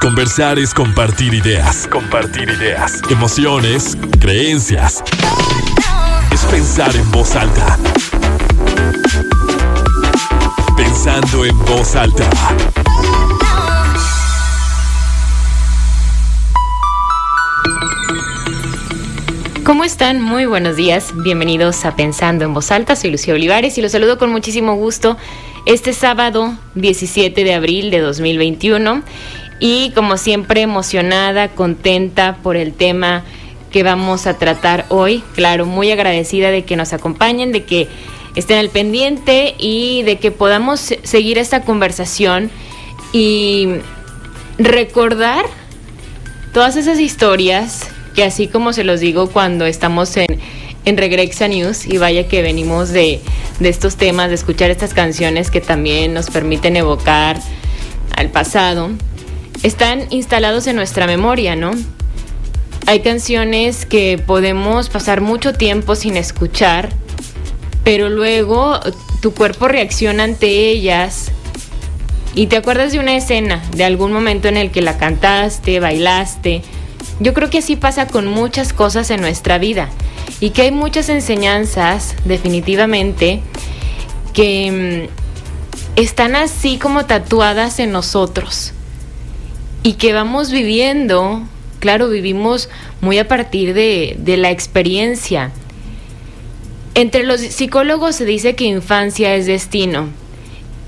Conversar es compartir ideas. Compartir ideas. Emociones, creencias. Es pensar en voz alta. Pensando en voz alta. ¿Cómo están? Muy buenos días. Bienvenidos a Pensando en Voz Alta. Soy Lucía Olivares y los saludo con muchísimo gusto este sábado 17 de abril de 2021 y como siempre emocionada, contenta por el tema que vamos a tratar hoy. Claro, muy agradecida de que nos acompañen, de que estén al pendiente y de que podamos seguir esta conversación y recordar todas esas historias que así como se los digo cuando estamos en, en Regrexa News y vaya que venimos de, de estos temas, de escuchar estas canciones que también nos permiten evocar al pasado, están instalados en nuestra memoria, ¿no? Hay canciones que podemos pasar mucho tiempo sin escuchar, pero luego tu cuerpo reacciona ante ellas y te acuerdas de una escena, de algún momento en el que la cantaste, bailaste. Yo creo que así pasa con muchas cosas en nuestra vida y que hay muchas enseñanzas, definitivamente, que mm, están así como tatuadas en nosotros y que vamos viviendo, claro, vivimos muy a partir de, de la experiencia. Entre los psicólogos se dice que infancia es destino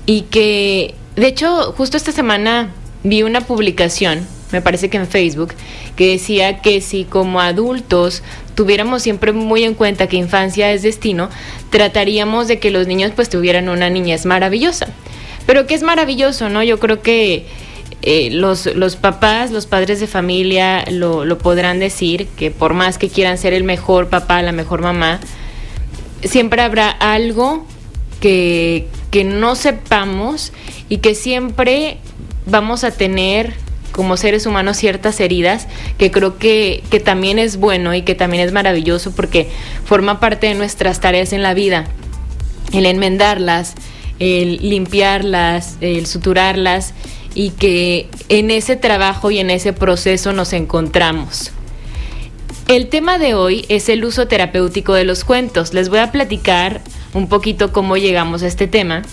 y que, de hecho, justo esta semana vi una publicación, me parece que en Facebook, que decía que si como adultos tuviéramos siempre muy en cuenta que infancia es destino, trataríamos de que los niños pues tuvieran una niñez maravillosa. Pero que es maravilloso, ¿no? Yo creo que eh, los, los, papás, los padres de familia lo, lo, podrán decir, que por más que quieran ser el mejor papá, la mejor mamá, siempre habrá algo que, que no sepamos y que siempre vamos a tener como seres humanos ciertas heridas que creo que, que también es bueno y que también es maravilloso porque forma parte de nuestras tareas en la vida, el enmendarlas, el limpiarlas, el suturarlas y que en ese trabajo y en ese proceso nos encontramos. El tema de hoy es el uso terapéutico de los cuentos. Les voy a platicar un poquito cómo llegamos a este tema.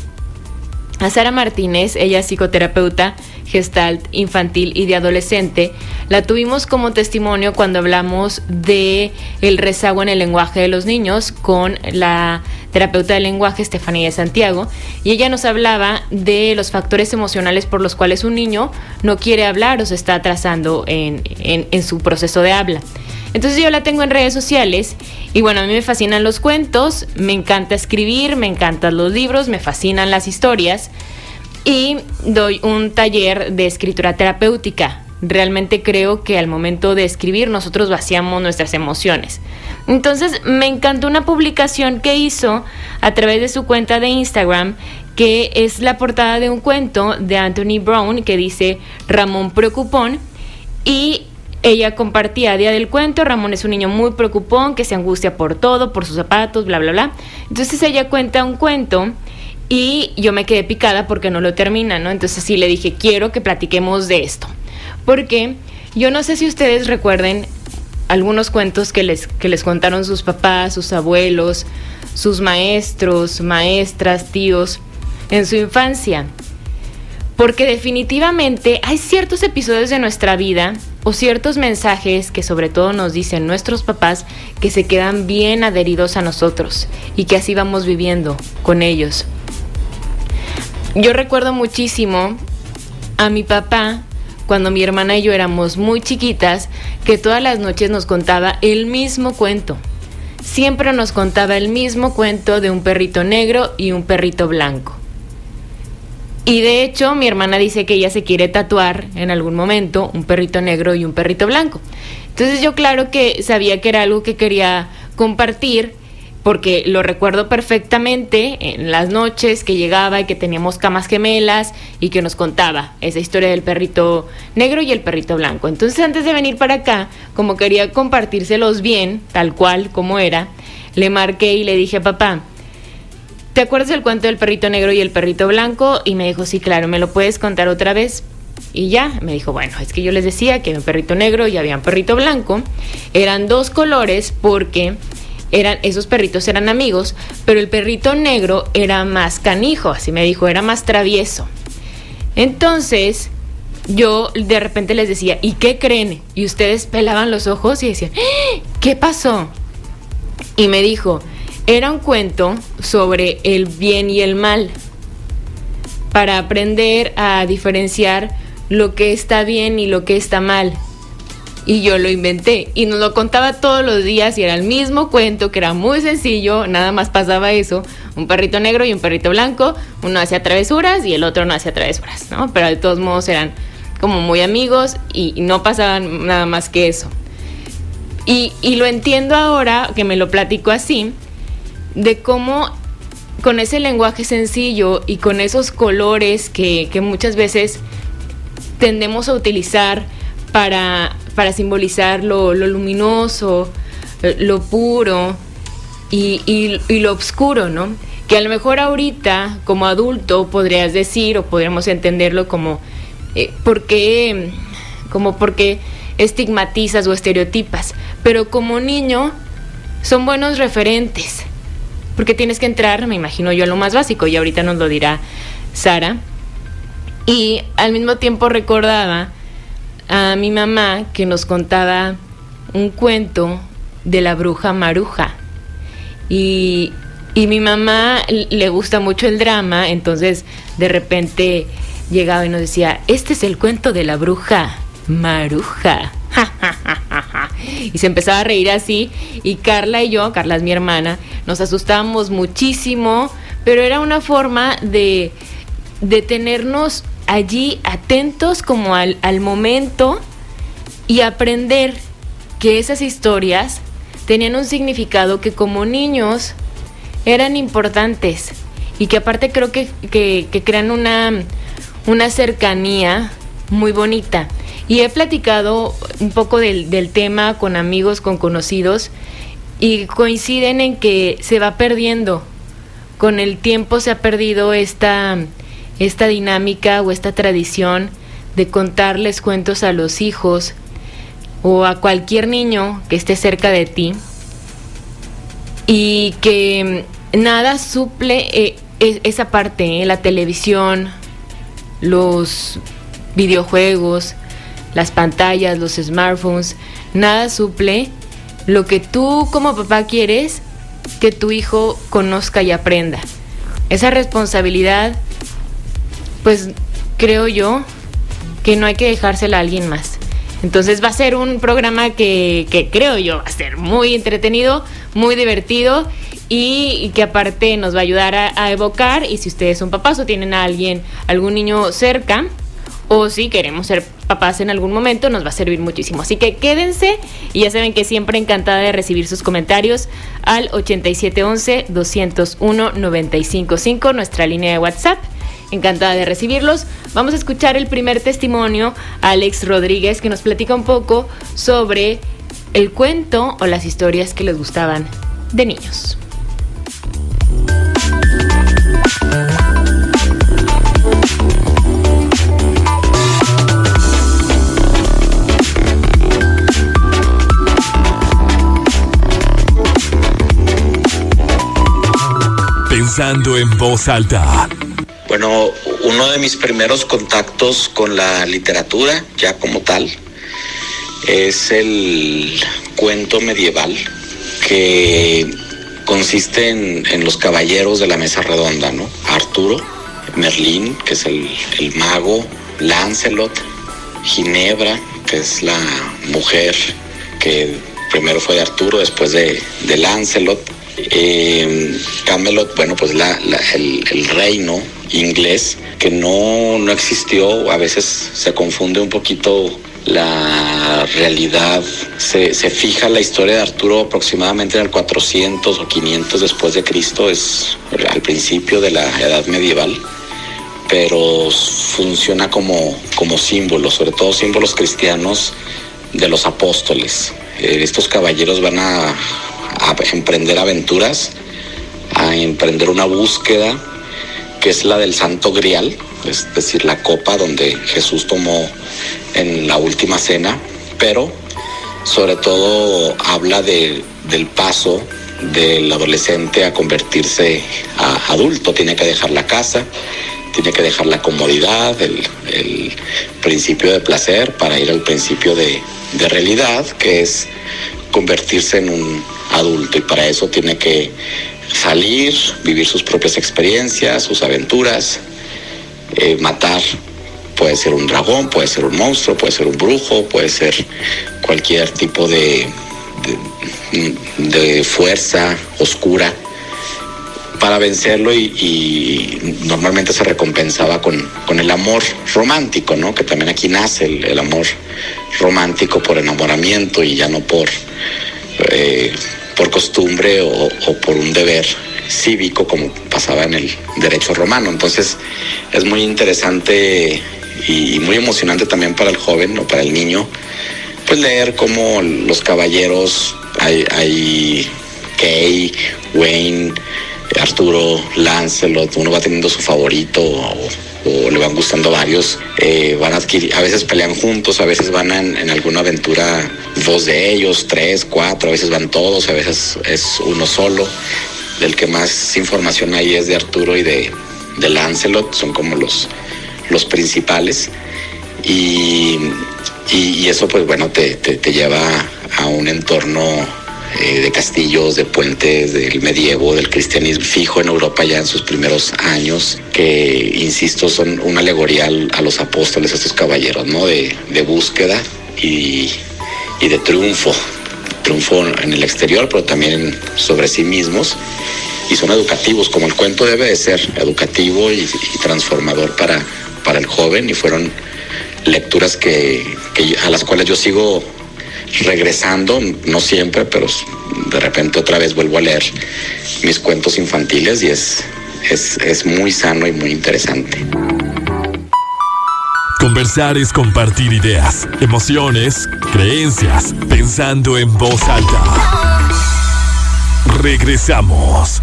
A Sara Martínez, ella es psicoterapeuta gestalt infantil y de adolescente, la tuvimos como testimonio cuando hablamos de el rezago en el lenguaje de los niños con la terapeuta del lenguaje Estefanía de Santiago y ella nos hablaba de los factores emocionales por los cuales un niño no quiere hablar o se está atrasando en, en, en su proceso de habla. Entonces yo la tengo en redes sociales y bueno, a mí me fascinan los cuentos, me encanta escribir, me encantan los libros, me fascinan las historias y doy un taller de escritura terapéutica. Realmente creo que al momento de escribir nosotros vaciamos nuestras emociones. Entonces me encantó una publicación que hizo a través de su cuenta de Instagram que es la portada de un cuento de Anthony Brown que dice Ramón Preocupón y ella compartía día del cuento, Ramón es un niño muy preocupón, que se angustia por todo, por sus zapatos, bla, bla, bla. Entonces ella cuenta un cuento y yo me quedé picada porque no lo termina, ¿no? Entonces sí le dije, quiero que platiquemos de esto. Porque yo no sé si ustedes recuerden algunos cuentos que les, que les contaron sus papás, sus abuelos, sus maestros, maestras, tíos en su infancia. Porque definitivamente hay ciertos episodios de nuestra vida o ciertos mensajes que sobre todo nos dicen nuestros papás que se quedan bien adheridos a nosotros y que así vamos viviendo con ellos. Yo recuerdo muchísimo a mi papá cuando mi hermana y yo éramos muy chiquitas, que todas las noches nos contaba el mismo cuento. Siempre nos contaba el mismo cuento de un perrito negro y un perrito blanco. Y de hecho, mi hermana dice que ella se quiere tatuar en algún momento un perrito negro y un perrito blanco. Entonces yo claro que sabía que era algo que quería compartir porque lo recuerdo perfectamente en las noches que llegaba y que teníamos camas gemelas y que nos contaba esa historia del perrito negro y el perrito blanco. Entonces antes de venir para acá, como quería compartírselos bien, tal cual como era, le marqué y le dije, papá, ¿te acuerdas del cuento del perrito negro y el perrito blanco? Y me dijo, sí, claro, ¿me lo puedes contar otra vez? Y ya, me dijo, bueno, es que yo les decía que había un perrito negro y había un perrito blanco. Eran dos colores porque eran, esos perritos eran amigos, pero el perrito negro era más canijo, así me dijo, era más travieso. Entonces, yo de repente les decía, ¿y qué creen? Y ustedes pelaban los ojos y decían, ¡Ah! ¿qué pasó? Y me dijo, era un cuento sobre el bien y el mal, para aprender a diferenciar lo que está bien y lo que está mal. Y yo lo inventé y nos lo contaba todos los días y era el mismo cuento que era muy sencillo, nada más pasaba eso, un perrito negro y un perrito blanco, uno hacía travesuras y el otro no hacía travesuras, ¿no? Pero de todos modos eran como muy amigos y, no pasaban nada más que eso. Y, lo entiendo ahora que me lo platico así, de cómo con ese lenguaje sencillo y con esos colores que, muchas veces tendemos a utilizar para, para simbolizar lo, luminoso, lo puro y, y, lo oscuro, ¿no? Que a lo mejor ahorita como adulto podrías decir o podríamos entenderlo como eh, porque, como porque estigmatizas o estereotipas, pero como niño son buenos referentes, porque tienes que entrar, me imagino yo, lo más básico, y ahorita nos lo dirá Sara. Y al mismo tiempo recordaba a mi mamá que nos contaba un cuento de la bruja maruja. Y, y mi mamá le gusta mucho el drama, entonces de repente llegaba y nos decía, este es el cuento de la bruja Maruja. y se empezaba a reír así y Carla y yo, Carla es mi hermana, nos asustábamos muchísimo, pero era una forma de, de tenernos allí atentos como al, al momento y aprender que esas historias tenían un significado que como niños eran importantes y que aparte creo que, que, crean una una cercanía muy bonita. Y he platicado un poco del, tema con amigos, con conocidos, y coinciden en que se va perdiendo. Con el tiempo se ha perdido esta, esta dinámica o esta tradición de contarles cuentos a los hijos o a cualquier niño que esté cerca de ti y que nada suple eh, esa parte, la televisión, los videojuegos, las pantallas, los smartphones, nada suple lo que tú como papá quieres que tu hijo conozca y aprenda. Esa responsabilidad, pues creo yo que no hay que dejársela a alguien más. Entonces va a ser un programa que, que creo yo va a ser muy entretenido, muy divertido y, que aparte nos va a ayudar a, evocar y si ustedes son papás o tienen a alguien, algún niño cerca o si queremos ser papás en algún momento, nos va a servir muchísimo. Así que quédense y ya saben que siempre encantada de recibir sus comentarios al 8711-201-955, nuestra línea de WhatsApp. Encantada de recibirlos. Vamos a escuchar el primer testimonio, Alex Rodríguez, que nos platica un poco sobre el cuento o las historias que les gustaban de niños. Pensando en voz alta. Bueno, uno de mis primeros contactos con la literatura, ya como tal, es el cuento medieval que consiste en, los caballeros de la mesa redonda, ¿no? Arturo, Merlín, que es el, mago, Lancelot, Ginebra, que es la mujer que primero fue de Arturo, después de, de Lancelot, eh, Camelot, bueno, pues la, el, reino inglés que no, no existió, a veces se confunde un poquito la realidad. Se, se, fija la historia de Arturo aproximadamente en el 400 o 500 después de Cristo, es al principio de la edad medieval, pero funciona como, como símbolo, sobre todo símbolos cristianos de los apóstoles. Eh, estos caballeros van a a emprender aventuras, a emprender una búsqueda que es la del Santo Grial, es decir, la copa donde Jesús tomó en la última cena, pero sobre todo habla del paso del adolescente a convertirse a adulto, tiene que dejar la casa, tiene que dejar la comodidad, el, principio de placer para ir al principio de, realidad, que es convertirse en un adulto y para eso tiene que salir, vivir sus propias experiencias, sus aventuras, eh, matar. Puede ser un dragón, puede ser un monstruo, puede ser un brujo, puede ser cualquier tipo de, de, fuerza oscura para vencerlo y, normalmente se recompensaba con, el amor romántico, ¿no? Que también aquí nace el, amor romántico por enamoramiento y ya no por, eh, por costumbre o, por un deber cívico como pasaba en el derecho romano. Entonces es muy interesante y muy emocionante también para el joven o para el niño pues leer cómo los caballeros, hay, hay Kay, Wayne, Arturo, Lancelot, uno va teniendo su favorito o, le van gustando varios, eh, van a adquirir, a veces pelean juntos, a veces van en, alguna aventura dos de ellos, tres, cuatro, a veces van todos, a veces es uno solo. Del que más información hay es de Arturo y de, de Lancelot, son como los, los principales. Y y, eso pues bueno te, te, lleva a un entorno eh, de castillos, de puentes, del medievo, del cristianismo fijo en Europa ya en sus primeros años, que insisto son una alegoría a los apóstoles, a estos caballeros, ¿no? De, de búsqueda y, y de triunfo, triunfo en el exterior, pero también sobre sí mismos. Y son educativos, como el cuento debe de ser, educativo y, transformador para, para el joven. Y fueron lecturas que, a las cuales yo sigo regresando, no siempre, pero de repente otra vez vuelvo a leer mis cuentos infantiles y es, es, es muy sano y muy interesante. Conversar es compartir ideas, emociones, creencias, pensando en voz alta. Regresamos.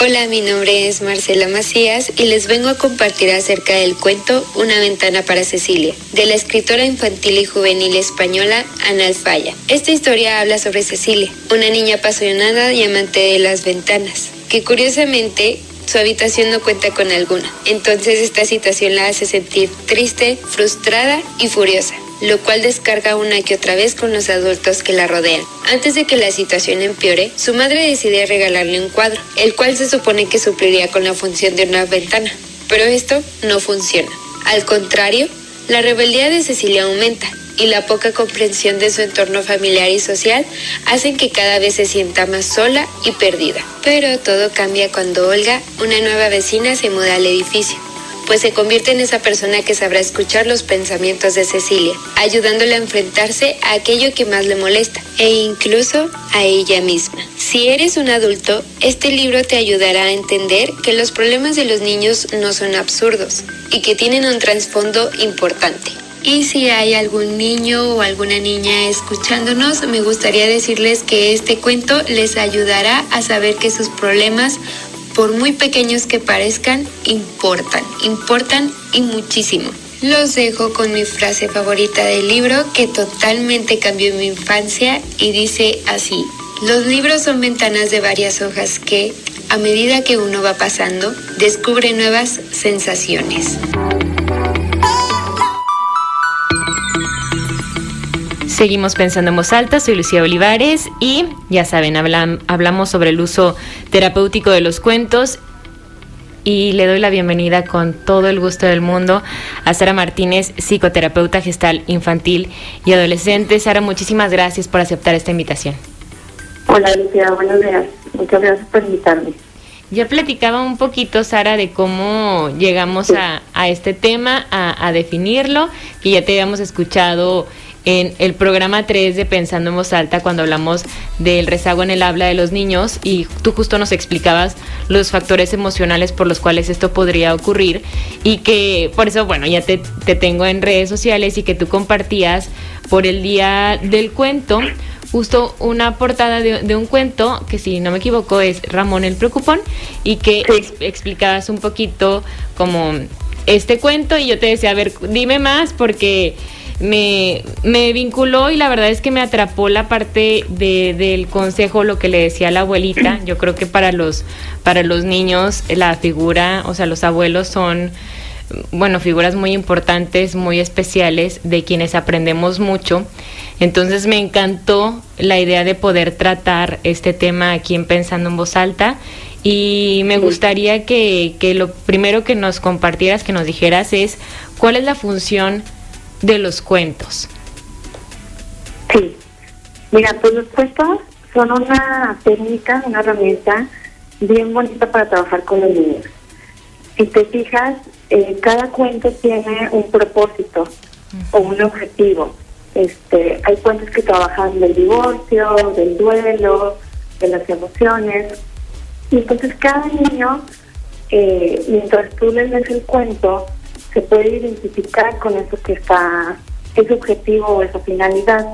Hola, mi nombre es Marcela Macías y les vengo a compartir acerca del cuento Una ventana para Cecilia, de la escritora infantil y juvenil española Ana Alfaya. Esta historia habla sobre Cecilia, una niña apasionada y amante de las ventanas, que curiosamente su habitación no cuenta con alguna. Entonces esta situación la hace sentir triste, frustrada y furiosa lo cual descarga una que otra vez con los adultos que la rodean. Antes de que la situación empeore, su madre decide regalarle un cuadro, el cual se supone que supliría con la función de una ventana. Pero esto no funciona. Al contrario, la rebeldía de Cecilia aumenta y la poca comprensión de su entorno familiar y social hacen que cada vez se sienta más sola y perdida. Pero todo cambia cuando Olga, una nueva vecina, se muda al edificio pues se convierte en esa persona que sabrá escuchar los pensamientos de Cecilia, ayudándole a enfrentarse a aquello que más le molesta e incluso a ella misma. Si eres un adulto, este libro te ayudará a entender que los problemas de los niños no son absurdos y que tienen un trasfondo importante. Y si hay algún niño o alguna niña escuchándonos, me gustaría decirles que este cuento les ayudará a saber que sus problemas por muy pequeños que parezcan, importan, importan y muchísimo. Los dejo con mi frase favorita del libro que totalmente cambió mi infancia y dice así, los libros son ventanas de varias hojas que, a medida que uno va pasando, descubre nuevas sensaciones. Seguimos pensando en voz alta, soy Lucía Olivares y ya saben, hablamos sobre el uso terapéutico de los cuentos y le doy la bienvenida con todo el gusto del mundo a Sara Martínez, psicoterapeuta gestal infantil y adolescente. Sara, muchísimas gracias por aceptar esta invitación. Hola Lucía, buenos días. Muchas gracias por invitarme. Ya platicaba un poquito, Sara, de cómo llegamos a, este tema, a, a, definirlo, que ya te habíamos escuchado en el programa 3 de Pensando en Voz Alta cuando hablamos del rezago en el habla de los niños y tú justo nos explicabas los factores emocionales por los cuales esto podría ocurrir y que por eso, bueno, ya te, te tengo en redes sociales y que tú compartías por el día del cuento justo una portada de, un cuento que si no me equivoco es Ramón el Preocupón y que explicabas un poquito como este cuento y yo te decía, a ver, dime más porque me, me vinculó y la verdad es que me atrapó la parte de, del consejo, lo que le decía la abuelita. Yo creo que para los, para los niños la figura, o sea, los abuelos son bueno, figuras muy importantes, muy especiales, de quienes aprendemos mucho. Entonces me encantó la idea de poder tratar este tema aquí en Pensando en Voz Alta y me gustaría que, que lo primero que nos compartieras, que nos dijeras es cuál es la función de los cuentos. Sí, mira, pues los cuentos son una técnica, una herramienta bien bonita para trabajar con los niños. Si te fijas, eh, cada cuento tiene un propósito o un objetivo. Este, hay cuentos que trabajan del divorcio, del duelo, de las emociones. Y entonces cada niño, eh, mientras tú le lees el cuento, se puede identificar con eso que está, ese objetivo o esa finalidad.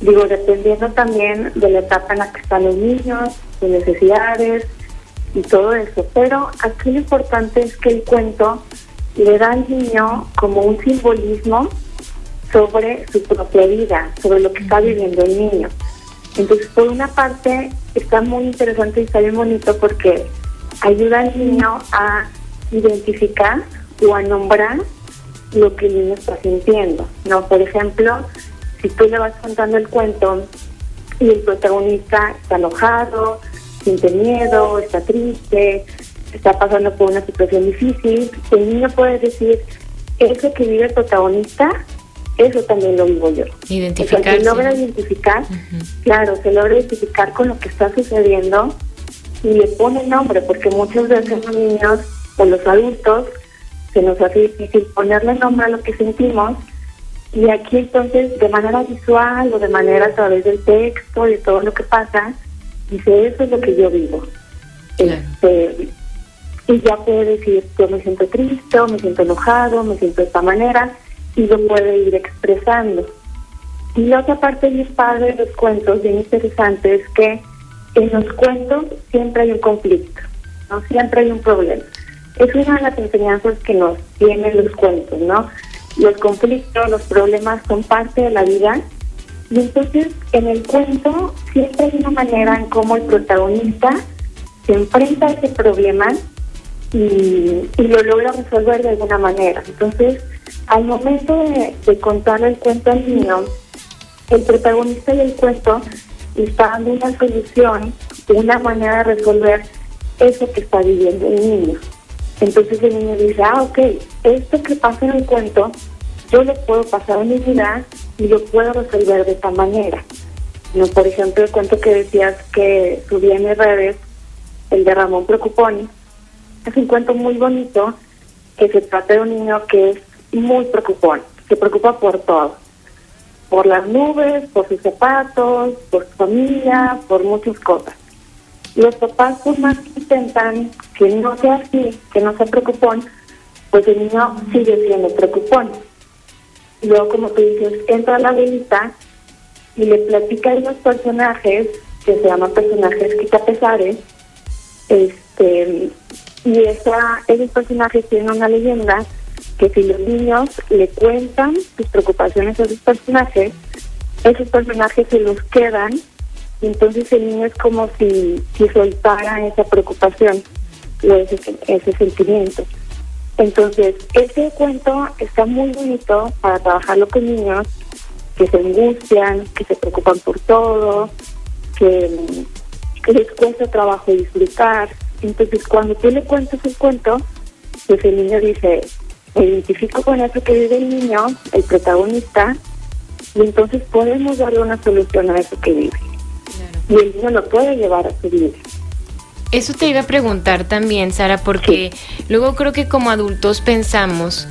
Digo, dependiendo también de la etapa en la que están los niños, sus necesidades, y todo eso. Pero aquí lo importante es que el cuento le da al niño como un simbolismo sobre su propia vida, sobre lo que está viviendo el niño. Entonces, por una parte, está muy interesante y está bien bonito porque ayuda al niño a identificar o a nombrar lo que el niño está sintiendo. ¿no? Por ejemplo, si tú le vas contando el cuento y el protagonista está enojado, siente miedo, está triste, está pasando por una situación difícil, el niño puede decir, eso que vive el protagonista, eso también lo vivo yo. Identificar. se logra identificar, claro, se logra identificar con lo que está sucediendo y le pone nombre, porque muchas veces los niños o los adultos se nos hace difícil ponerle nombre a lo que sentimos y aquí entonces de manera visual o de manera a través del texto y de todo lo que pasa, Dice, eso es lo que yo vivo. Este, y ya puede decir, yo me siento triste, o me siento enojado, me siento de esta manera, y lo puede ir expresando. Y la otra parte mis padres de los cuentos, bien interesante, es que en los cuentos siempre hay un conflicto, ¿no? Siempre hay un problema. Es una de las enseñanzas que nos tienen los cuentos, ¿no? Los conflictos, los problemas son parte de la vida y entonces en el cuento siempre hay una manera en cómo el protagonista se enfrenta a ese problema y, lo logra resolver de alguna manera. Entonces, al momento de, contarle el cuento al niño, el protagonista del cuento está dando una solución, una manera de resolver eso que está viviendo el niño. Entonces el niño dice, ah, ok, esto que pasa en el cuento, yo lo puedo pasar en mi vida y lo puedo resolver de esta manera. No, por ejemplo, el cuento que decías que subía en redes, el de Ramón Preocupón, es un cuento muy bonito que se trata de un niño que es muy preocupón, se preocupa por todo, por las nubes, por sus zapatos, por su familia, por muchas cosas. Los papás, por más que intentan que no sea así, que no sea preocupón, pues el niño sigue siendo preocupón. Luego, como tú dices, entra la abuelita y le platica a los personajes, que se llaman personajes quitapesares, este, y esa, esos personajes tienen una leyenda que si los niños le cuentan sus preocupaciones a esos personajes, esos personajes se los quedan entonces el niño es como si, si soltara esa preocupación o ese, sentimiento. Entonces, ese cuento está muy bonito para trabajarlo con niños que se angustian, que se preocupan por todo, que, les cuesta trabajo disfrutar. Entonces, cuando tú le cuentas el cuento, pues el niño dice, me identifico con eso que vive el niño, el protagonista, y entonces podemos darle una solución a eso que vive. Y el niño lo puede llevar a su vida. Eso te iba a preguntar también, Sara, porque luego creo que como adultos pensamos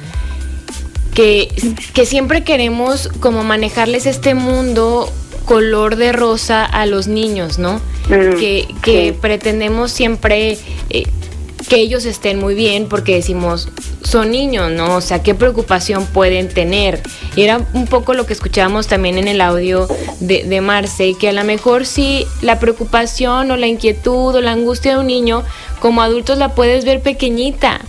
que, que siempre queremos como manejarles este mundo color de rosa a los niños, ¿no? que, que pretendemos siempre eh, que ellos estén muy bien porque decimos, son niños, ¿no? O sea, ¿qué preocupación pueden tener? Y era un poco lo que escuchábamos también en el audio de, de Marce, que a lo mejor sí la preocupación o la inquietud o la angustia de un niño, como adultos la puedes ver pequeñita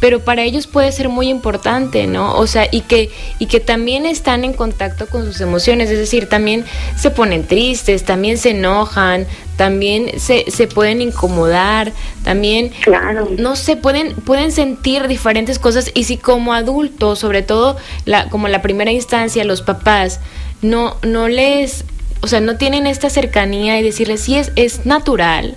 pero para ellos puede ser muy importante, ¿no? O sea, y que, y que también están en contacto con sus emociones, es decir, también se ponen tristes, también se enojan, también se, se pueden incomodar, también, claro. no sé, pueden, pueden sentir diferentes cosas y si como adultos, sobre todo la, como la primera instancia, los papás, no, no les, o sea, no tienen esta cercanía y decirles, sí, es, es natural,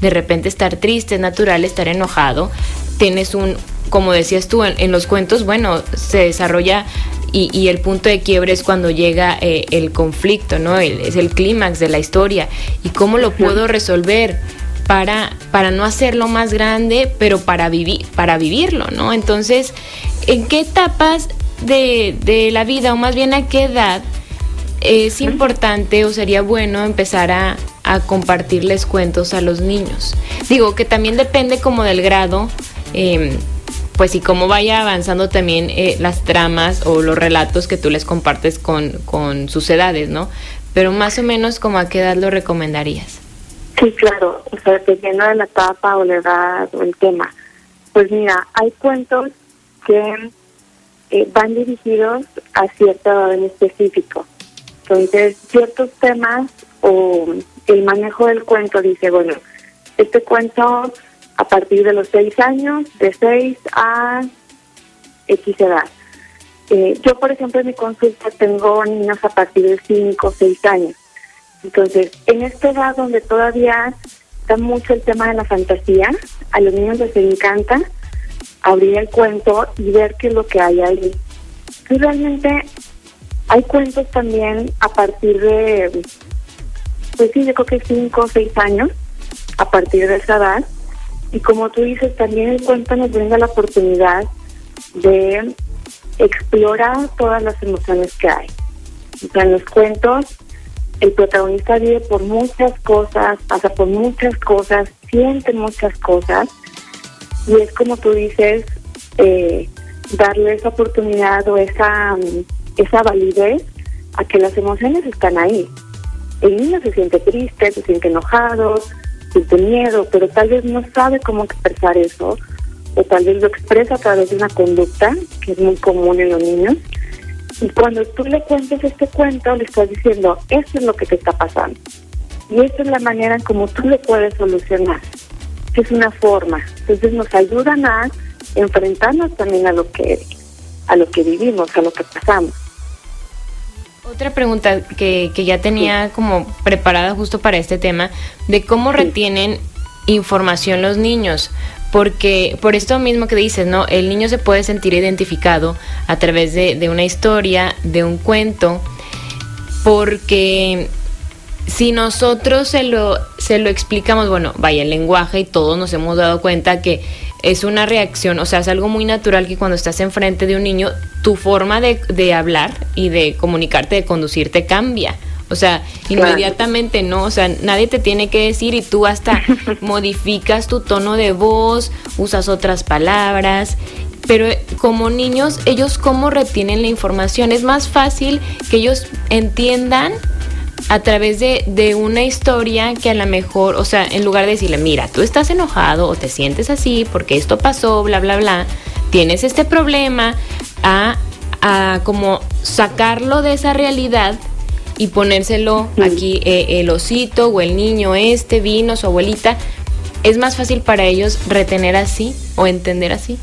de repente estar triste, es natural estar enojado, tienes un, como decías tú, en, los cuentos, bueno, se desarrolla y, el punto de quiebre es cuando llega eh, el conflicto, ¿no? es el clímax de la historia. ¿Y cómo lo puedo resolver? Para, para no hacerlo más grande, pero para, vivir para vivirlo, ¿no? Entonces, ¿en qué etapas de, de la vida, o más bien a qué edad, es importante o sería bueno empezar a, a compartirles cuentos a los niños? Digo que también depende como del grado. Eh, pues y cómo vaya avanzando también eh, las tramas o los relatos que tú les compartes con, con sus edades, ¿no? Pero más o menos, como a qué edad lo recomendarías? Sí, claro, o sea, dependiendo de la etapa o la edad o el tema. Pues mira, hay cuentos que eh, van dirigidos a cierta edad en específico. Entonces, ciertos temas o el manejo del cuento dice, bueno, este cuento a partir de los seis años, de seis a X edad. Eh, yo, por ejemplo, en mi consulta tengo niños a partir de cinco o seis años. Entonces, en esta edad donde todavía está mucho el tema de la fantasía, a los niños les encanta abrir el cuento y ver qué es lo que hay ahí. Y realmente hay cuentos también a partir de, pues sí, yo creo que cinco o seis años, a partir de esa edad, y como tú dices, también el cuento nos brinda la oportunidad de explorar todas las emociones que hay. O en los cuentos, el protagonista vive por muchas cosas, pasa por muchas cosas, siente muchas cosas, y es como tú dices, eh, darle esa oportunidad o esa, esa validez a que las emociones están ahí. El niño se siente triste, se siente enojado, siente miedo, pero tal vez no sabe cómo expresar eso, o tal vez lo expresa a través de una conducta, que es muy común en los niños. Y cuando tú le cuentes este cuento, le estás diciendo, eso es lo que te está pasando. Y esa es la manera en como tú lo puedes solucionar. Es una forma. Entonces nos ayudan a enfrentarnos también a lo que, a lo que vivimos, a lo que pasamos. Otra pregunta que, que ya tenía como preparada justo para este tema, de cómo retienen información los niños, porque por esto mismo que dices, ¿no? El niño se puede sentir identificado a través de, de una historia, de un cuento, porque si nosotros se lo, se lo explicamos, bueno, vaya el lenguaje y todos nos hemos dado cuenta que es una reacción, o sea, es algo muy natural que cuando estás enfrente de un niño, tu forma de, de hablar y de comunicarte, de conducirte cambia. O sea, inmediatamente no, o sea, nadie te tiene que decir y tú hasta modificas tu tono de voz, usas otras palabras, pero eh, como niños, ellos cómo retienen la información, es más fácil que ellos entiendan a través de, de, una historia que a lo mejor, o sea, en lugar de decirle, mira, tú estás enojado o te sientes así porque esto pasó, bla, bla, bla, tienes este problema, a, a como sacarlo de esa realidad y ponérselo aquí eh, el osito o el niño este vino, su abuelita, es más fácil para ellos retener así o entender así.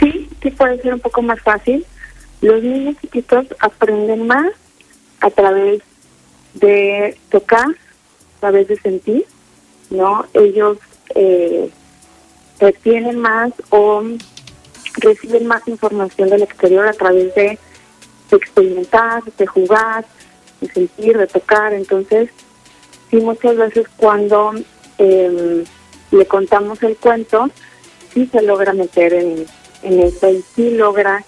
Sí, sí puede ser un poco más fácil. Los niños chiquitos aprenden más a través de tocar, a través de sentir, ¿no? Ellos eh, retienen más o reciben más información del exterior a través de, experimentar, de jugar, de sentir, de tocar. Entonces, sí, muchas veces cuando em, le contamos el cuento, sí se logra meter en, en eso y sí logra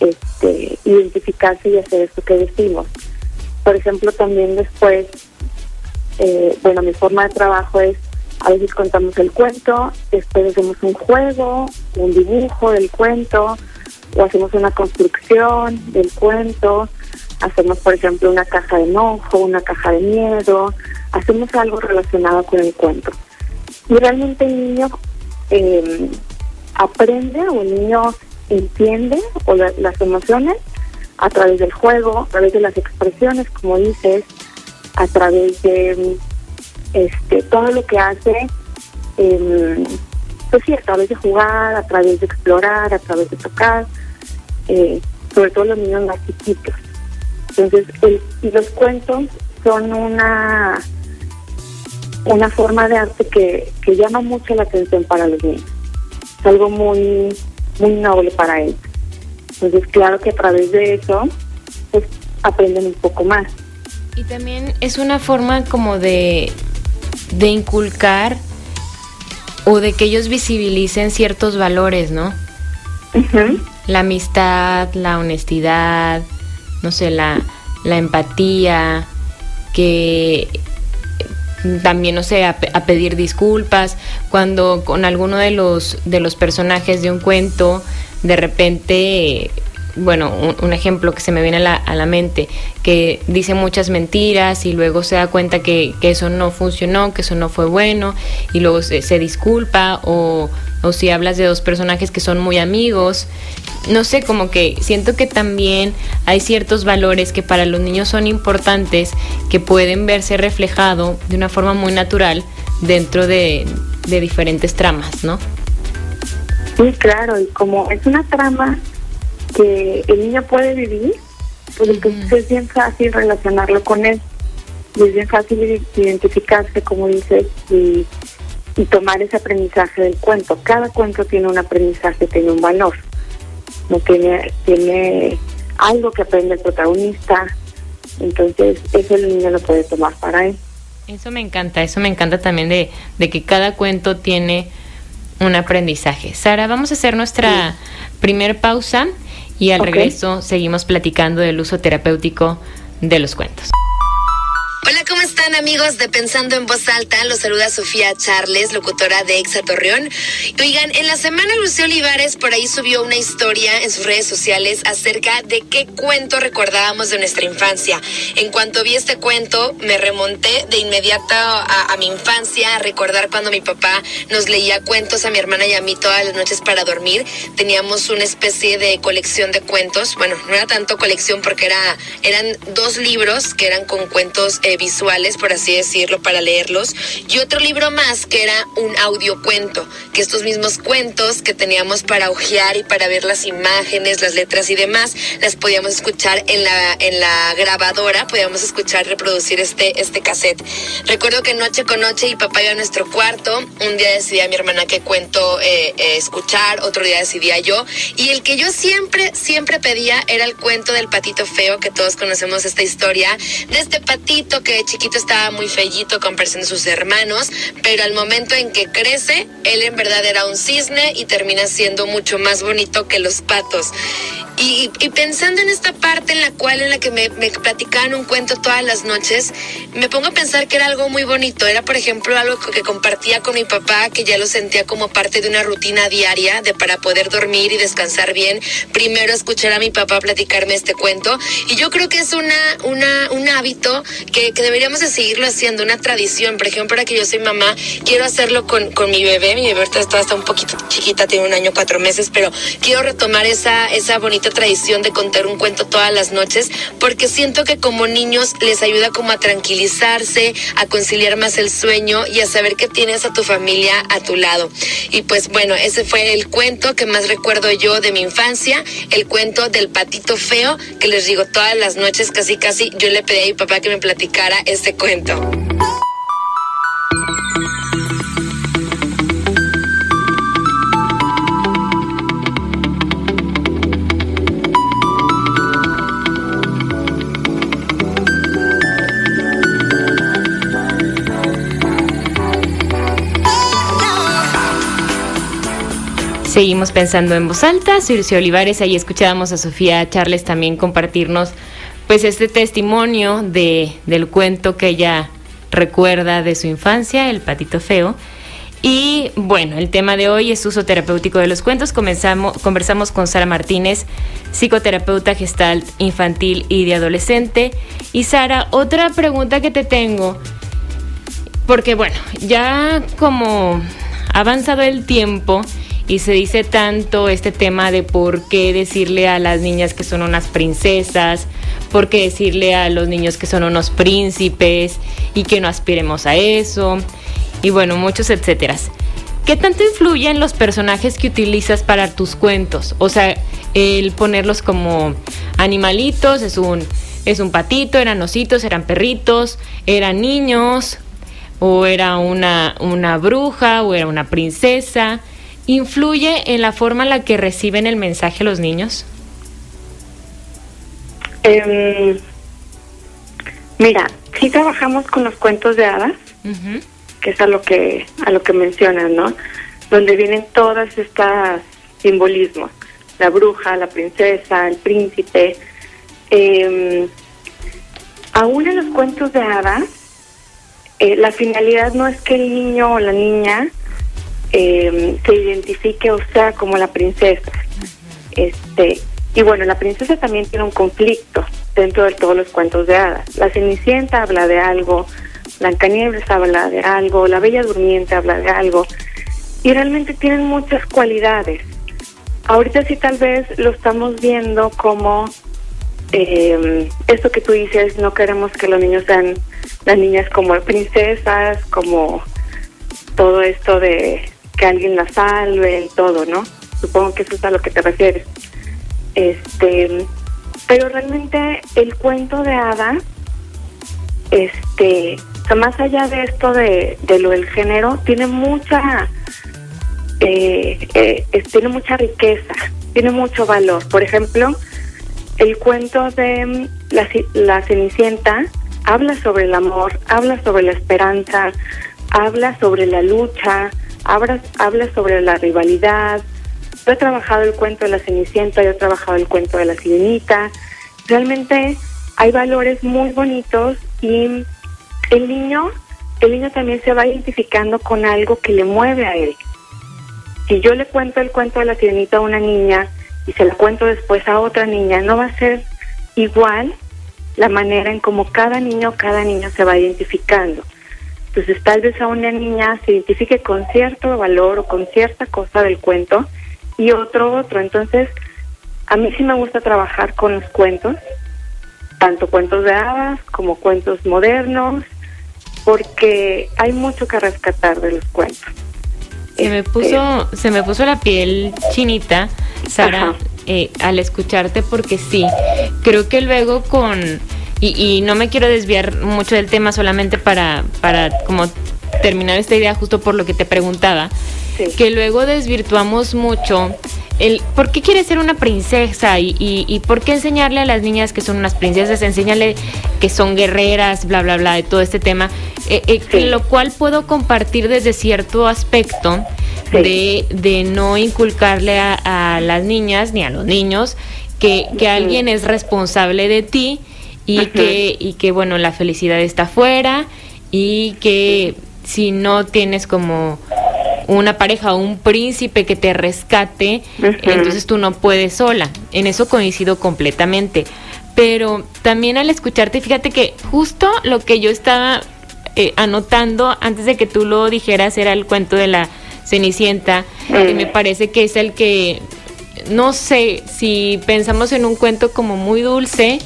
este, identificarse y hacer esto que decimos. Por ejemplo, también después, eh, bueno, mi forma de trabajo es A veces contamos el cuento, después hacemos un juego, un dibujo del cuento, o hacemos una construcción del cuento, hacemos por ejemplo una caja de enojo, una caja de miedo, hacemos algo relacionado con el cuento. Y realmente el niño eh, aprende o el niño entiende o las emociones a través del juego, a través de las expresiones, como dices, a través de este todo lo que hace, eh, pues sí, a través de jugar, a través de explorar, a través de tocar, eh, sobre todo los niños más chiquitos. Entonces, y los cuentos son una una forma de arte que, que llama mucho la atención para los niños. Es algo muy, muy noble para ellos. Entonces, claro que a través de eso, pues aprenden un poco más. Y también es una forma como de, de inculcar o de que ellos visibilicen ciertos valores, ¿no? La amistad, la honestidad, no sé, la, la empatía, que también, no sé, a, pedir disculpas, cuando con alguno de los, de los personajes de un cuento, de repente, bueno, un, ejemplo que se me viene a la, a la, mente, que dice muchas mentiras y luego se da cuenta que, que eso no funcionó, que eso no fue bueno, y luego se, se disculpa, o, o si hablas de dos personajes que son muy amigos, no sé, como que siento que también hay ciertos valores que para los niños son importantes, que pueden verse reflejado de una forma muy natural dentro de, diferentes tramas, ¿no? Sí, claro, y como es una trama que el niño puede vivir, pues entonces es bien fácil relacionarlo con él. Y es bien fácil identificarse, como dices, y, y tomar ese aprendizaje del cuento. Cada cuento tiene un aprendizaje, tiene un valor no tiene, tiene algo que aprende el protagonista, entonces eso el niño lo puede tomar para él. Eso me encanta, eso me encanta también de, de que cada cuento tiene un aprendizaje. Sara, vamos a hacer nuestra primer pausa y al regreso seguimos platicando del uso terapéutico de los cuentos. Hola, ¿cómo están amigos de Pensando en Voz Alta? Los saluda Sofía Charles, locutora de Exa Torreón. Oigan, en la semana Lucía Olivares por ahí subió una historia en sus redes sociales acerca de qué cuento recordábamos de nuestra infancia. En cuanto vi este cuento, me remonté de inmediato a, a mi infancia, a recordar cuando mi papá nos leía cuentos a mi hermana y a mí todas las noches para dormir. Teníamos una especie de colección de cuentos. Bueno, no era tanto colección porque era, eran dos libros que eran con cuentos eh, visuales, por así decirlo, para leerlos, y otro libro más que era un audiocuento, que estos mismos cuentos que teníamos para ojear y para ver las imágenes, las letras y demás, las podíamos escuchar en la, en la grabadora, podíamos escuchar, reproducir este, este cassette. Recuerdo que noche con noche y papá iba a nuestro cuarto, un día decidía mi hermana qué cuento eh, eh, escuchar, otro día decidía yo, y el que yo siempre, siempre pedía era el cuento del patito feo, que todos conocemos esta historia, de este patito que de chiquito estaba muy fellito comparación de sus hermanos, pero al momento en que crece, él en verdad era un cisne y termina siendo mucho más bonito que los patos. Y, pensando en esta parte en la cual, en la que me, me, platicaban un cuento todas las noches, me pongo a pensar que era algo muy bonito. Era, por ejemplo, algo que compartía con mi papá, que ya lo sentía como parte de una rutina diaria de para poder dormir y descansar bien. Primero escuchar a mi papá platicarme este cuento. Y yo creo que es una, una, un hábito que, que deberíamos de seguirlo haciendo, una tradición. Por ejemplo, ahora que yo soy mamá, quiero hacerlo con, con mi bebé. Mi bebé está, está un poquito chiquita, tiene un año, cuatro meses, pero quiero retomar esa, esa bonita tradición de contar un cuento todas las noches porque siento que como niños les ayuda como a tranquilizarse, a conciliar más el sueño y a saber que tienes a tu familia a tu lado. Y pues bueno, ese fue el cuento que más recuerdo yo de mi infancia, el cuento del patito feo que les digo todas las noches casi casi yo le pedí a mi papá que me platicara este cuento. Seguimos pensando en voz alta, Lucio Olivares, ahí escuchábamos a Sofía Charles también compartirnos pues este testimonio de, del cuento que ella recuerda de su infancia, el patito feo. Y bueno, el tema de hoy es uso terapéutico de los cuentos. Comenzamos, conversamos con Sara Martínez, psicoterapeuta gestalt infantil y de adolescente. Y Sara, otra pregunta que te tengo, porque bueno, ya como ha avanzado el tiempo y se dice tanto este tema de por qué decirle a las niñas que son unas princesas, por qué decirle a los niños que son unos príncipes y que no aspiremos a eso, y bueno, muchos etcéteras. ¿Qué tanto influyen los personajes que utilizas para tus cuentos? O sea, el ponerlos como animalitos, es un, es un patito, eran ositos, eran perritos, eran niños, o era una, una bruja, o era una princesa influye en la forma en la que reciben el mensaje los niños? Em, mira, sí trabajamos con los cuentos de hadas, que es a lo que a lo que mencionas, ¿no? Donde vienen todas estas simbolismos, la bruja, la princesa, el príncipe. Eh, aún en los cuentos de hadas, eh, la finalidad no es que el niño o la niña eh, se identifique o sea como la princesa. Este y bueno, la princesa también tiene un conflicto dentro de todos los cuentos de hadas. La Cenicienta habla de algo, Blancanieves habla de algo, la Bella Durmiente habla de algo y realmente tienen muchas cualidades. Ahorita sí tal vez lo estamos viendo como eh, esto que tú dices, no queremos que los niños sean las niñas como princesas, como todo esto de que alguien la salve y todo, ¿no? Supongo que eso es a lo que te refieres. Este, pero realmente el cuento de hadas, este, más allá de esto de, lo del género, tiene mucha, eh, eh, tiene mucha riqueza, tiene mucho valor. Por ejemplo, el cuento de la, la Cenicienta habla sobre el amor, habla sobre la esperanza, habla sobre la lucha, habla, habla sobre la rivalidad. Yo he trabajado el cuento de la Cenicienta, yo he trabajado el cuento de la Sirenita. Realmente hay valores muy bonitos y el niño, el niño también se va identificando con algo que le mueve a él. Si yo le cuento el cuento de la Sirenita a una niña y se la cuento después a otra niña, no va a ser igual la manera en cómo cada niño, cada niño se va identificando. Entonces tal vez a una niña se identifique con cierto valor o con cierta cosa del cuento y otro otro. Entonces a mí sí me gusta trabajar con los cuentos, tanto cuentos de hadas como cuentos modernos, porque hay mucho que rescatar de los cuentos. Se me puso, este, se me puso la piel chinita, Sara, eh, al escucharte, porque sí, creo que luego con y, no me quiero desviar mucho del tema solamente para, para como terminar esta idea justo por lo que te preguntaba, que luego desvirtuamos mucho el por qué quieres ser una princesa y, y, por qué enseñarle a las niñas que son unas princesas, enseñarle que son guerreras, bla, bla, bla, de todo este tema, eh, eh, lo cual puedo compartir desde cierto aspecto de, de, no inculcarle a, las niñas ni a los niños que, que alguien es responsable de ti y que y que bueno la felicidad está afuera y que si no tienes como una pareja o un príncipe que te rescate, entonces tú no puedes sola. En eso coincido completamente. Pero también al escucharte, fíjate que justo lo que yo estaba eh, anotando antes de que tú lo dijeras era el cuento de la Cenicienta, que me parece que es el que, no sé, si pensamos en un cuento como muy dulce,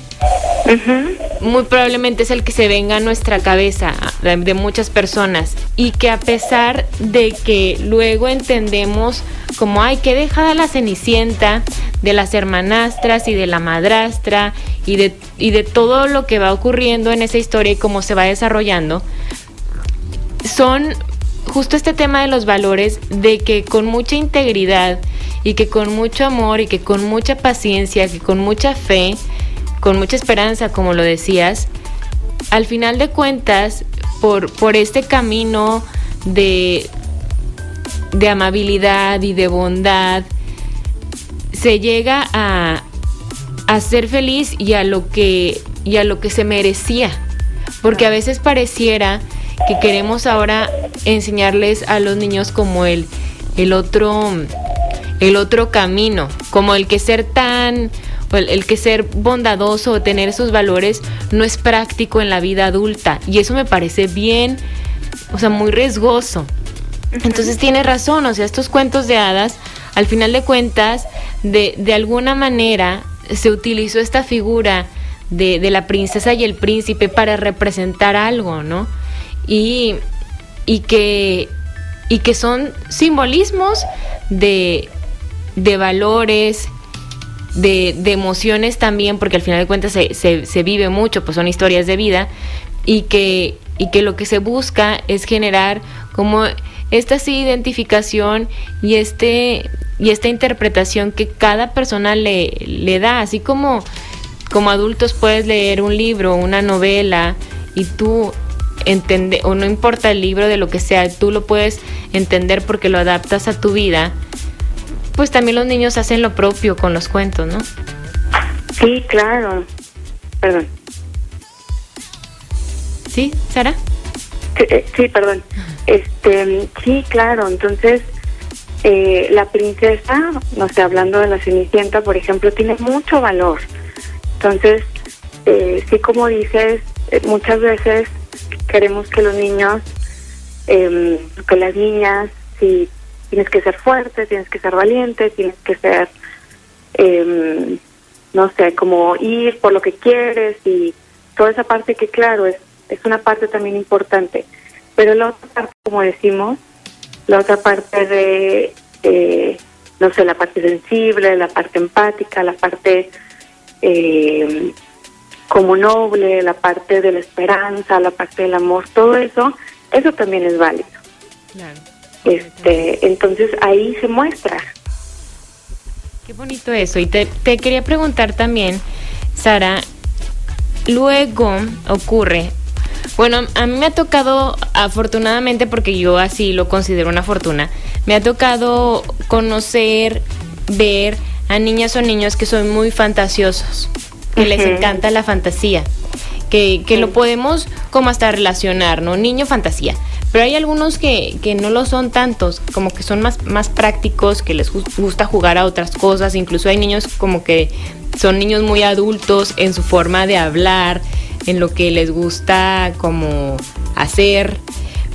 muy probablemente es el que se venga a nuestra cabeza de, muchas personas y que a pesar de que luego entendemos como hay que dejar la cenicienta de las hermanastras y de la madrastra y de, y de todo lo que va ocurriendo en esa historia y cómo se va desarrollando, son justo este tema de los valores de que con mucha integridad y que con mucho amor y que con mucha paciencia, que con mucha fe, con mucha esperanza, como lo decías, al final de cuentas, por, por este camino de, de amabilidad y de bondad, se llega a, a ser feliz y a lo que y a lo que se merecía. Porque a veces pareciera que queremos ahora enseñarles a los niños como el, el otro el otro camino, como el que ser tan el, que ser bondadoso o tener esos valores no es práctico en la vida adulta y eso me parece bien, o sea, muy riesgoso. Entonces tiene razón, o sea, estos cuentos de hadas, al final de cuentas, de, de alguna manera se utilizó esta figura de, de, la princesa y el príncipe para representar algo, ¿no? Y, y, que, y que son simbolismos de, de valores, de, de, emociones también, porque al final de cuentas se, se, se, vive mucho, pues son historias de vida, y que, y que lo que se busca es generar como esta identificación y este y esta interpretación que cada persona le, le da, así como como adultos puedes leer un libro, una novela y tú entender o no importa el libro de lo que sea, tú lo puedes entender porque lo adaptas a tu vida. Pues también los niños hacen lo propio con los cuentos, ¿no? Sí, claro. Perdón. ¿Sí, Sara? Sí, eh, sí, perdón. Este, sí, claro. Entonces, eh, la princesa, no sé, hablando de la Cenicienta, por ejemplo, tiene mucho valor. Entonces, eh, sí, como dices, eh, muchas veces queremos que los niños, eh, que las niñas, sí, tienes que ser fuerte, tienes que ser valiente, tienes que ser, eh, no sé, como ir por lo que quieres y toda esa parte que, claro, es, es una parte también importante pero la otra parte, como decimos, la otra parte de, no sé, la parte sensible, la parte empática, la parte eh, como noble, la parte de la esperanza, la parte del amor, todo eso, eso también es válido. Claro. Este, entonces ahí se muestra. Qué bonito eso. Y te, te quería preguntar también, Sara, luego ocurre bueno, a mí me ha tocado, afortunadamente, porque yo así lo considero una fortuna, me ha tocado conocer, ver a niñas o niños que son muy fantasiosos, que les encanta la fantasía, que, que lo podemos como hasta relacionar, ¿no? Niño fantasía. Pero hay algunos que, que no lo son tantos, como que son más, más prácticos, que les gusta jugar a otras cosas. Incluso hay niños como que son niños muy adultos en su forma de hablar, en lo que les gusta como hacer,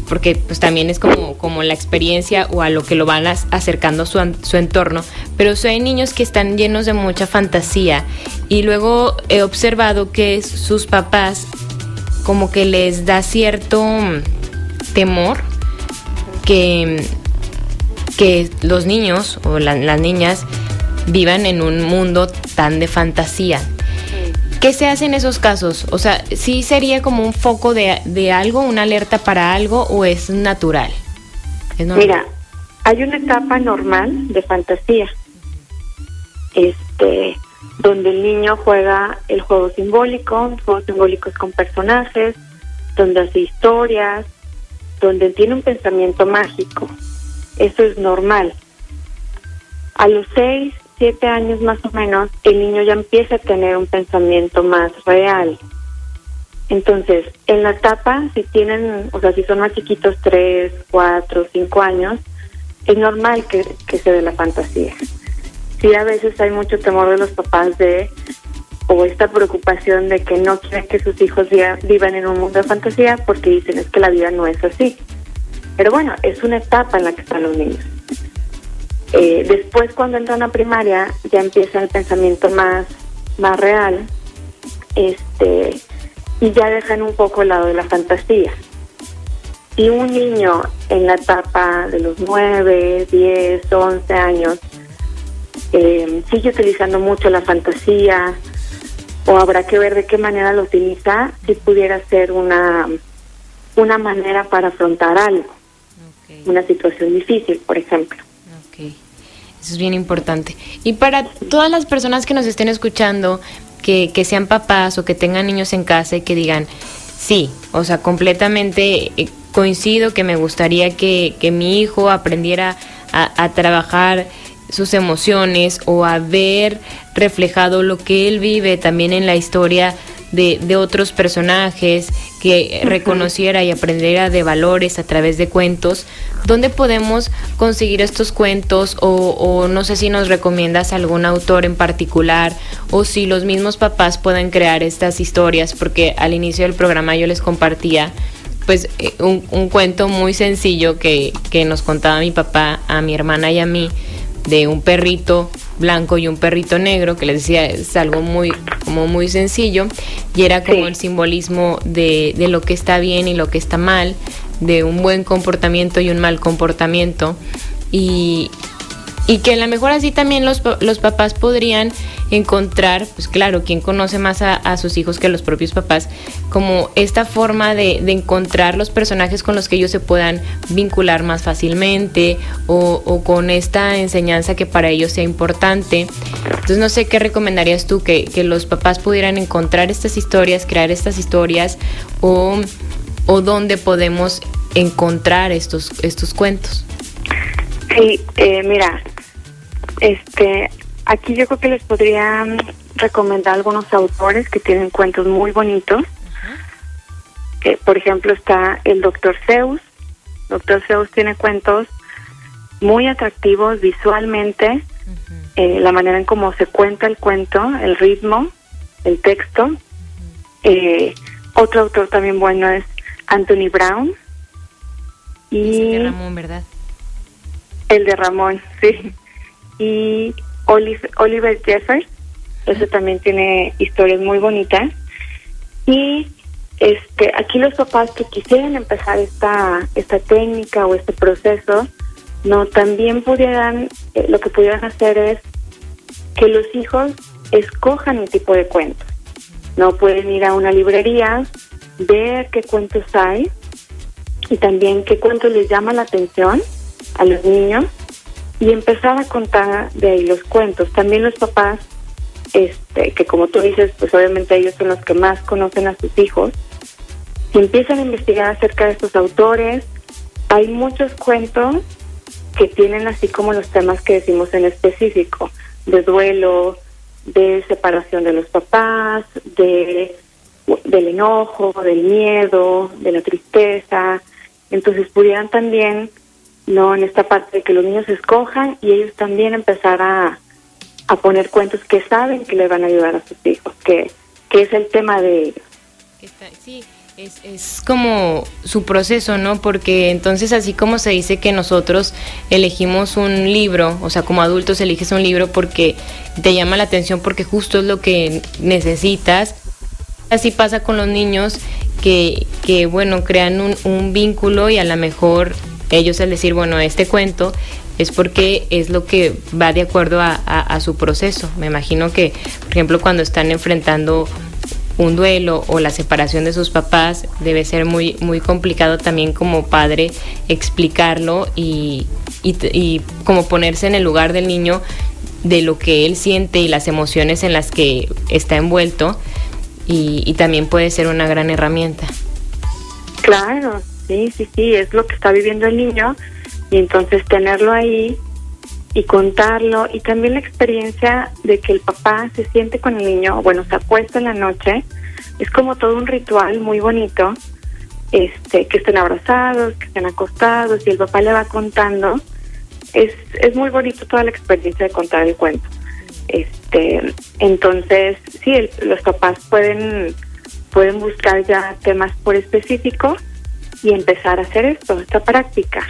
porque pues también es como, como la experiencia o a lo que lo van acercando su, su entorno, pero hay niños que están llenos de mucha fantasía y luego he observado que sus papás como que les da cierto temor que, que los niños o la, las niñas vivan en un mundo tan de fantasía. ¿Qué se hace en esos casos? O sea, ¿sí sería como un foco de, algo, una alerta para algo o es natural? Mira, hay una etapa normal de fantasía, este, donde el niño juega el juego simbólico, juegos simbólicos con personajes, donde hace historias, donde tiene un pensamiento mágico. Eso es normal. A los seis, siete años más o menos, el niño ya empieza a tener un pensamiento más real. Entonces, en la etapa, si tienen, o sea, si son más chiquitos, tres, cuatro, cinco años, es normal que, que se dé la fantasía. Sí, a veces hay mucho temor de los papás de, o esta preocupación de que no quieren que sus hijos vivan en un mundo de fantasía porque dicen es que la vida no es así. Pero bueno, es una etapa en la que están los niños. Eh, después, cuando entran a primaria, ya empieza el pensamiento más, más real este, y ya dejan un poco el lado de la fantasía. Si un niño en la etapa de los 9, 10, 11 años eh, sigue utilizando mucho la fantasía, o habrá que ver de qué manera lo utiliza, si pudiera ser una, una manera para afrontar algo, una situación difícil, por ejemplo. Eso es bien importante. Y para todas las personas que nos estén escuchando, que, que sean papás o que tengan niños en casa y que digan, sí, o sea, completamente eh, coincido que me gustaría que, que mi hijo aprendiera a, a, trabajar sus emociones o a ver reflejado lo que él vive también en la historia de, de otros personajes, que reconociera y aprendiera de valores a través de cuentos, ¿dónde podemos conseguir estos cuentos? O, o, no sé si nos recomiendas algún autor en particular o si los mismos papás pueden crear estas historias, porque al inicio del programa yo les compartía pues eh, un, un cuento muy sencillo que, que nos contaba mi papá a mi hermana y a mí de un perrito blanco y un perrito negro, que les decía es algo muy, como muy sencillo, y era como el simbolismo de, de, lo que está bien y lo que está mal, de un buen comportamiento y un mal comportamiento. Y, y que a lo mejor así también los, los papás podrían encontrar, pues claro, quien conoce más a, a, sus hijos que los propios papás, como esta forma de, de, encontrar los personajes con los que ellos se puedan vincular más fácilmente o, o, con esta enseñanza que para ellos sea importante. Entonces no sé qué recomendarías tú, que, que los papás pudieran encontrar estas historias, crear estas historias o, o dónde podemos encontrar estos, estos cuentos. Sí, eh, mira, este, aquí yo creo que les podría recomendar algunos autores que tienen cuentos muy bonitos. Que, por ejemplo, está el Doctor Zeus. Doctor Zeus tiene cuentos muy atractivos visualmente, uh -huh. eh, la manera en cómo se cuenta el cuento, el ritmo, el texto. Uh -huh. eh, otro autor también bueno es Anthony Brown. Y el de Ramón, ¿verdad? El de Ramón, sí y Oliver, Oliver Jeffers, ese también tiene historias muy bonitas. Y este, aquí los papás que quisieran empezar esta, esta técnica o este proceso, no también pudieran, eh, lo que pudieran hacer es que los hijos escojan un tipo de cuentos. No pueden ir a una librería, ver qué cuentos hay y también qué cuentos les llama la atención a los niños y empezar a contar de ahí los cuentos. También los papás, este, que como tú dices, pues obviamente ellos son los que más conocen a sus hijos, empiezan a investigar acerca de estos autores, hay muchos cuentos que tienen así como los temas que decimos en específico, de duelo, de separación de los papás, de del enojo, del miedo, de la tristeza. Entonces pudieran también no en esta parte de que los niños escojan y ellos también empezar a, a poner cuentos que saben que le van a ayudar a sus hijos, que, que es el tema de ellos. Sí, es, es como su proceso, ¿no? Porque entonces así como se dice que nosotros elegimos un libro, o sea, como adultos eliges un libro porque te llama la atención, porque justo es lo que necesitas, así pasa con los niños que, que bueno, crean un, un vínculo y a lo mejor ellos al decir, bueno, este cuento es porque es lo que va de acuerdo a, su proceso. Me imagino que, por ejemplo, cuando están enfrentando un duelo o la separación de sus papás, debe ser muy, muy complicado también como padre explicarlo y, y, y como ponerse en el lugar del niño de lo que él siente y las emociones en las que está envuelto y, y también puede ser una gran herramienta. Claro, sí, sí, sí, es lo que está viviendo el niño. Y entonces tenerlo ahí y contarlo. Y también la experiencia de que el papá se siente con el niño, bueno, se acuesta en la noche, es como todo un ritual muy bonito, este, que estén abrazados, que estén acostados y el papá le va contando, es, es muy bonito toda la experiencia de contar el cuento. Este, entonces, sí, los papás pueden pueden buscar ya temas por específico y empezar a hacer esto, esta práctica.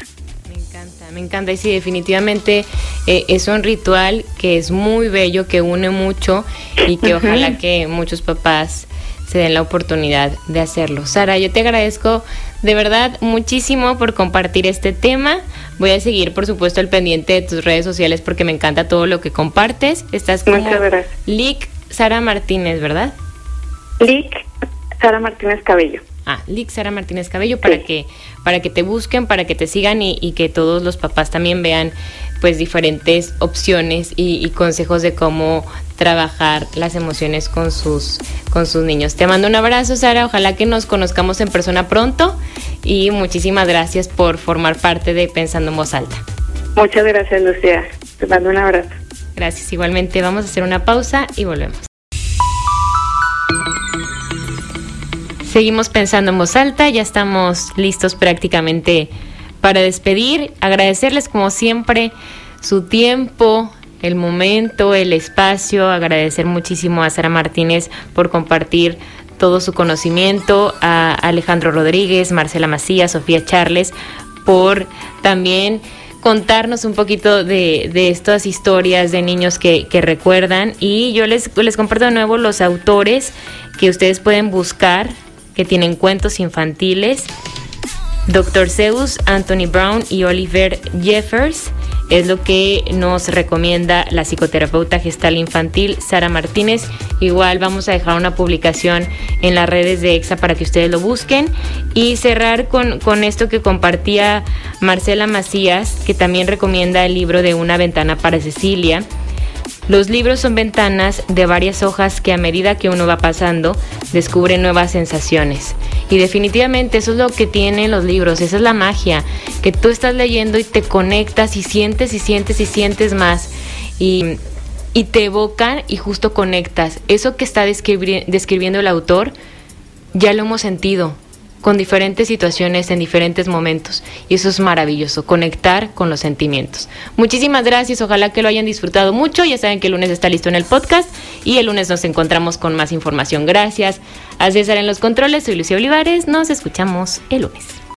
Me encanta, me encanta. Y sí, definitivamente eh, es un ritual que es muy bello, que une mucho y que uh -huh. ojalá que muchos papás se den la oportunidad de hacerlo. Sara, yo te agradezco de verdad muchísimo por compartir este tema. Voy a seguir, por supuesto, al pendiente de tus redes sociales porque me encanta todo lo que compartes. Estás como Lick Sara Martínez, ¿verdad? Lick Sara Martínez Cabello. Ah, Lick Sara Martínez Cabello para sí. que para que te busquen, para que te sigan y, y, que todos los papás también vean pues diferentes opciones y, y, consejos de cómo trabajar las emociones con sus con sus niños. Te mando un abrazo, Sara. Ojalá que nos conozcamos en persona pronto y muchísimas gracias por formar parte de Pensando en Voz Alta. Muchas gracias, Lucía. Te mando un abrazo. Gracias. Igualmente vamos a hacer una pausa y volvemos. Seguimos pensando en voz alta, ya estamos listos prácticamente para despedir. Agradecerles como siempre su tiempo, el momento, el espacio. Agradecer muchísimo a Sara Martínez por compartir todo su conocimiento, a Alejandro Rodríguez, Marcela Macías, Sofía Charles, por también contarnos un poquito de, estas historias de niños que, recuerdan. Y yo les, les comparto de nuevo los autores que ustedes pueden buscar, que tienen cuentos infantiles. Dr. Zeus, Anthony Brown y Oliver Jeffers es lo que nos recomienda la psicoterapeuta gestal infantil Sara Martínez. Igual vamos a dejar una publicación en las redes de EXA para que ustedes lo busquen. Y cerrar con, con esto que compartía Marcela Macías, que también recomienda el libro de Una ventana para Cecilia los libros son ventanas de varias hojas que a medida que uno va pasando descubre nuevas sensaciones. Y definitivamente eso es lo que tienen los libros, esa es la magia, que tú estás leyendo y te conectas y sientes y sientes y sientes más. Y, y te evocan y justo conectas. Eso que está describiendo el autor, ya lo hemos sentido, con diferentes situaciones en diferentes momentos. Y eso es maravilloso, conectar con los sentimientos. Muchísimas gracias, ojalá que lo hayan disfrutado mucho. Ya saben que el lunes está listo en el podcast y el lunes nos encontramos con más información. Gracias a César en los controles, soy Lucía Olivares, nos escuchamos el lunes.